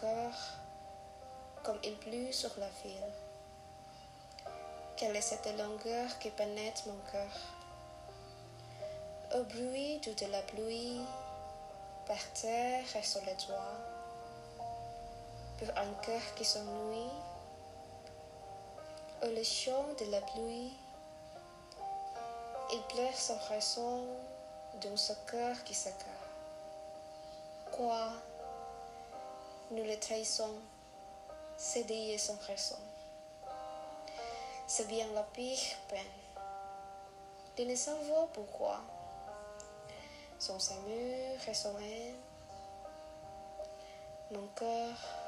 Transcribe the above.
cœur comme il pleut sur la ville. Quelle est cette longueur qui pénètre mon cœur Au bruit de la pluie, par terre et sur les toits, pour un cœur qui s'ennuie, au le de la pluie, il pleure sans raison dans ce cœur qui s'écarte. Quoi? Nous le trahissons, cédés sans raison. C'est bien la pire peine de ne savoir pourquoi? Son amour et son mon cœur.